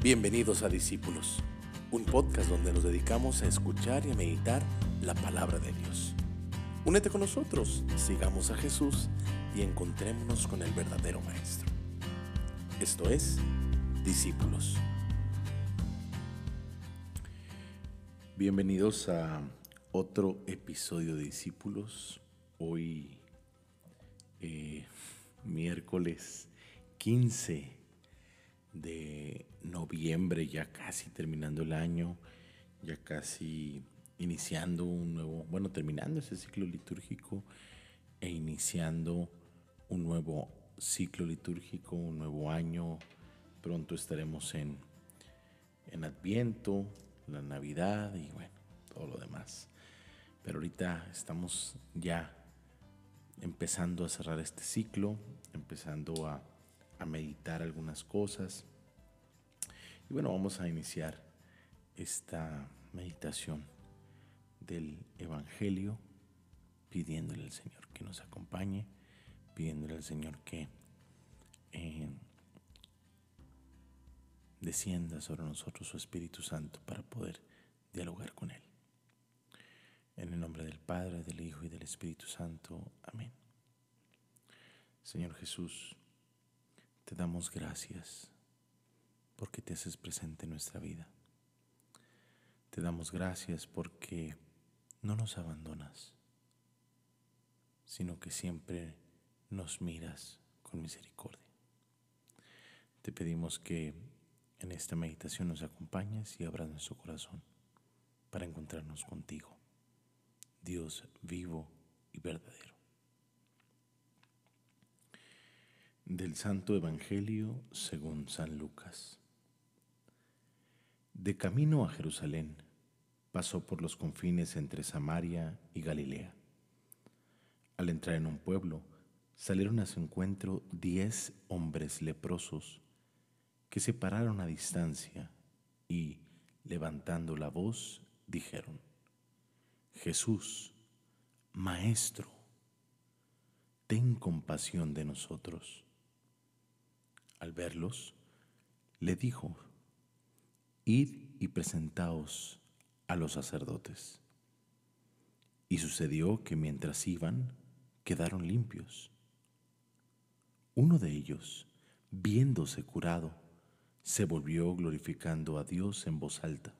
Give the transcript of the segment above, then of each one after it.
Bienvenidos a Discípulos, un podcast donde nos dedicamos a escuchar y a meditar la palabra de Dios. Únete con nosotros, sigamos a Jesús y encontrémonos con el verdadero Maestro. Esto es Discípulos. Bienvenidos a otro episodio de Discípulos. Hoy, eh, miércoles 15 de noviembre, ya casi terminando el año, ya casi iniciando un nuevo, bueno, terminando ese ciclo litúrgico e iniciando un nuevo ciclo litúrgico, un nuevo año. Pronto estaremos en, en Adviento, la Navidad y bueno, todo lo demás. Pero ahorita estamos ya empezando a cerrar este ciclo, empezando a a meditar algunas cosas. Y bueno, vamos a iniciar esta meditación del Evangelio pidiéndole al Señor que nos acompañe, pidiéndole al Señor que eh, descienda sobre nosotros su Espíritu Santo para poder dialogar con Él. En el nombre del Padre, del Hijo y del Espíritu Santo. Amén. Señor Jesús, te damos gracias porque te haces presente en nuestra vida. Te damos gracias porque no nos abandonas, sino que siempre nos miras con misericordia. Te pedimos que en esta meditación nos acompañes y abras nuestro corazón para encontrarnos contigo, Dios vivo y verdadero. Del Santo Evangelio según San Lucas. De camino a Jerusalén, pasó por los confines entre Samaria y Galilea. Al entrar en un pueblo, salieron a su encuentro diez hombres leprosos que se pararon a distancia y, levantando la voz, dijeron, Jesús, Maestro, ten compasión de nosotros. Al verlos, le dijo, Id y presentaos a los sacerdotes. Y sucedió que mientras iban, quedaron limpios. Uno de ellos, viéndose curado, se volvió glorificando a Dios en voz alta,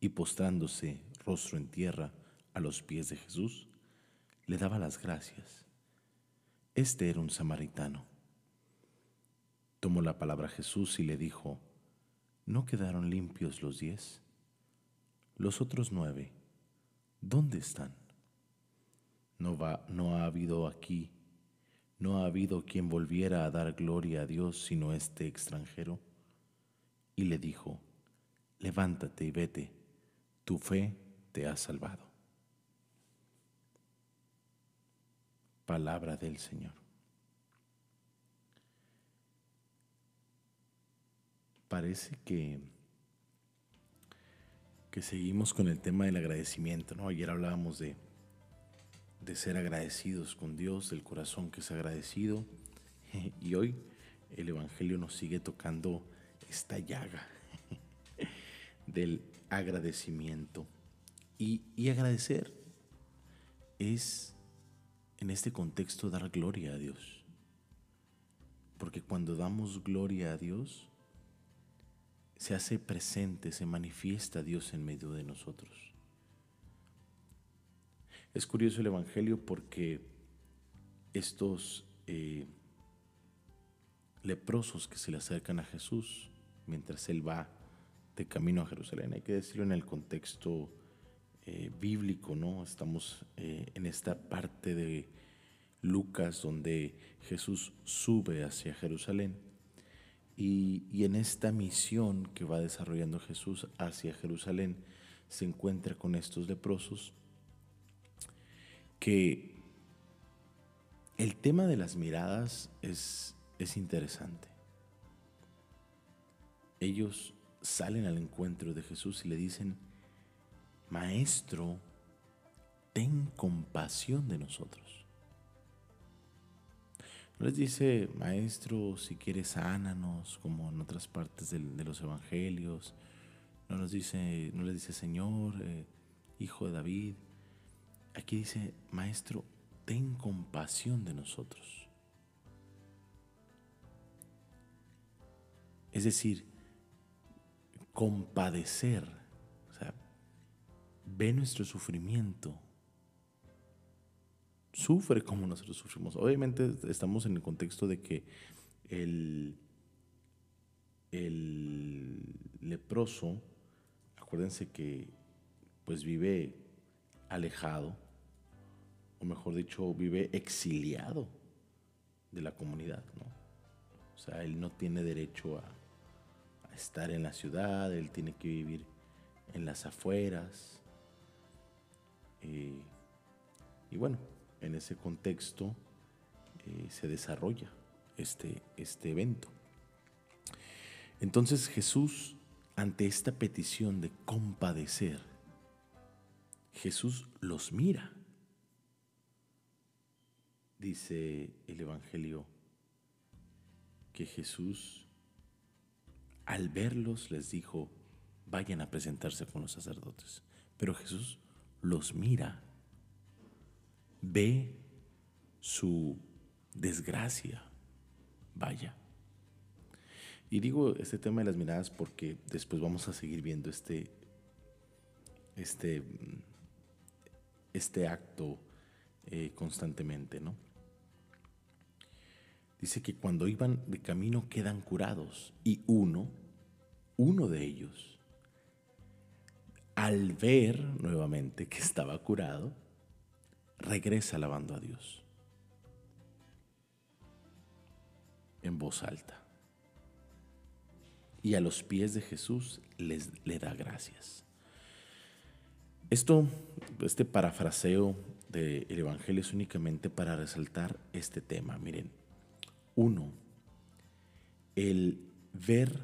y postrándose rostro en tierra a los pies de Jesús, le daba las gracias. Este era un samaritano. Tomó la palabra Jesús y le dijo, ¿no quedaron limpios los diez? Los otros nueve, ¿dónde están? No, no ha habido aquí, no ha habido quien volviera a dar gloria a Dios sino este extranjero. Y le dijo, levántate y vete, tu fe te ha salvado. Palabra del Señor. Parece que, que seguimos con el tema del agradecimiento. ¿no? Ayer hablábamos de, de ser agradecidos con Dios, del corazón que es agradecido. Y hoy el Evangelio nos sigue tocando esta llaga del agradecimiento. Y, y, agradecer es, en este contexto, dar gloria a Dios. Porque cuando damos gloria a Dios, se hace presente, se manifiesta Dios en medio de nosotros. Es curioso el Evangelio porque estos eh, leprosos que se le acercan a Jesús mientras Él va de camino a Jerusalén, hay que decirlo en el contexto eh, bíblico, ¿no? Estamos eh, en esta parte de Lucas donde Jesús sube hacia Jerusalén y, en esta misión que va desarrollando Jesús hacia Jerusalén, se encuentra con estos leprosos que el tema de las miradas es, es interesante. Ellos salen al encuentro de Jesús y le dicen, Maestro, ten compasión de nosotros. No les dice, maestro, si quieres sánanos, como en otras partes de los evangelios. No, nos dice, no les dice, Señor, eh, hijo de David. Aquí dice, maestro, ten compasión de nosotros. Es decir, compadecer, o sea, ve nuestro sufrimiento, sufre como nosotros sufrimos. Obviamente estamos en el contexto de que el, el leproso, acuérdense que pues vive alejado, o mejor dicho, vive exiliado de la comunidad, ¿no? O sea, él no tiene derecho a, estar en la ciudad, él tiene que vivir en las afueras. Eh, y bueno, en ese contexto eh, se desarrolla este, este evento. Entonces Jesús, ante esta petición de compadecer, Jesús los mira. Dice el Evangelio que Jesús al verlos les dijo, vayan a presentarse con los sacerdotes. Pero Jesús los mira, ve su desgracia, vaya. Y digo este tema de las miradas porque después vamos a seguir viendo este, este, este acto eh, constantemente, ¿no? dice que cuando iban de camino quedan curados y uno, uno de ellos, al ver nuevamente que estaba curado, regresa alabando a Dios en voz alta. Y a los pies de Jesús les, le da gracias. Esto, este parafraseo del Evangelio es únicamente para resaltar este tema. Miren, uno, el ver,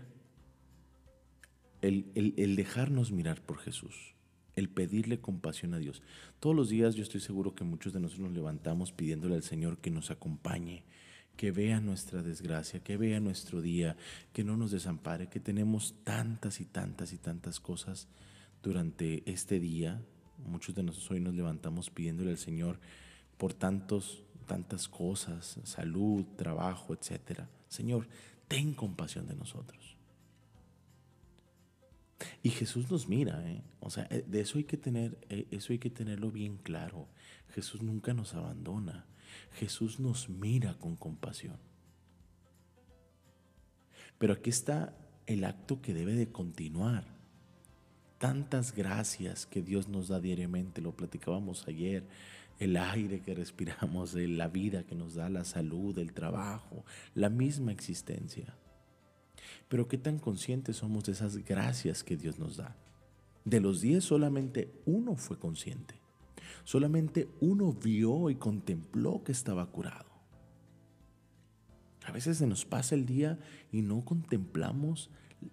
el, dejarnos mirar por Jesús, el pedirle compasión a Dios. Todos los días yo estoy seguro que muchos de nosotros nos levantamos pidiéndole al Señor que nos acompañe, que vea nuestra desgracia, que vea nuestro día, que no nos desampare, que tenemos tantas y tantas y tantas cosas durante este día. Muchos de nosotros hoy nos levantamos pidiéndole al Señor por tantos tantas cosas, salud, trabajo, etc. Señor, ten compasión de nosotros. Y Jesús nos mira, ¿eh? o sea, eh, de eso hay que tener, eh, eso hay que tenerlo bien claro. Jesús nunca nos abandona. Jesús nos mira con compasión. Pero aquí está el acto que debe de continuar. Tantas gracias que Dios nos da diariamente, lo platicábamos ayer, el aire que respiramos, la vida que nos da, la salud, el trabajo, la misma existencia. Pero qué tan conscientes somos de esas gracias que Dios nos da. De los diez solamente uno fue consciente. Solamente uno vio y contempló que estaba curado. A veces se nos pasa el día y no contemplamos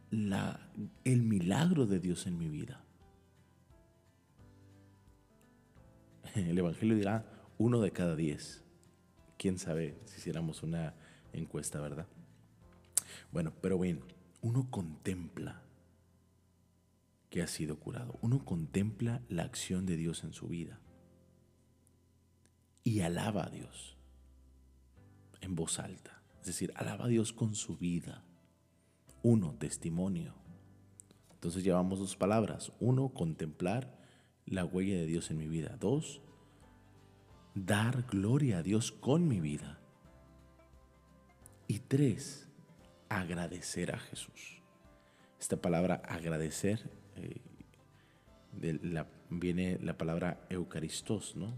la, el milagro de Dios en mi vida. el Evangelio dirá uno de cada diez. Quién sabe si hiciéramos una encuesta, ¿verdad? Bueno, pero bien, uno contempla que ha sido curado. Uno contempla la acción de Dios en su vida. Y alaba a Dios en voz alta. Es decir, alaba a Dios con su vida. Uno, testimonio. Entonces llevamos dos palabras. Uno, contemplar la huella de Dios en mi vida. Dos, dar gloria a Dios con mi vida. Y tres, agradecer a Jesús. Esta palabra agradecer eh, viene la palabra eucaristos, ¿no?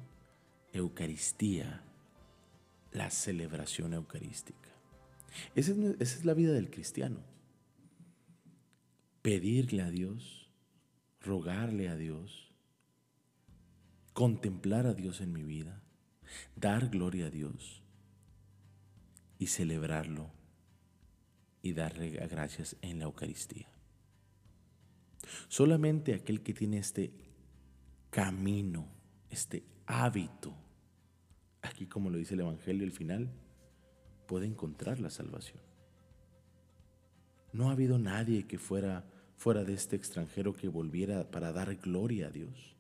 Eucaristía, la celebración eucarística. esa es la vida del cristiano. Pedirle a Dios, rogarle a Dios, contemplar a Dios en mi vida, dar gloria a Dios y celebrarlo y darle gracias en la Eucaristía. Solamente aquel que tiene este camino, este hábito, aquí como lo dice el Evangelio al final, puede encontrar la salvación. No ha habido nadie que fuera fuera de este extranjero que volviera para dar gloria a Dios.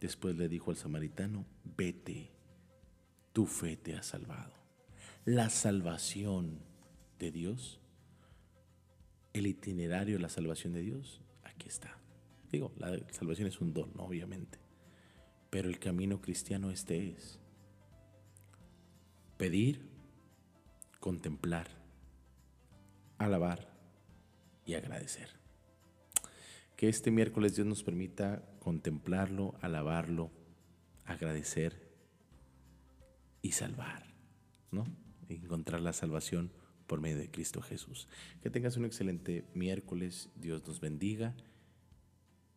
Después le dijo al samaritano, vete, tu fe te ha salvado. La salvación de Dios, el itinerario de la salvación de Dios, aquí está. Digo, la salvación es un don, obviamente, pero el camino cristiano este es pedir, contemplar, alabar y agradecer. Que este miércoles Dios nos permita contemplarlo, alabarlo, agradecer y salvar, ¿no? Encontrar la salvación por medio de Cristo Jesús. Que tengas un excelente miércoles, Dios nos bendiga.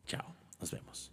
Chao, nos vemos.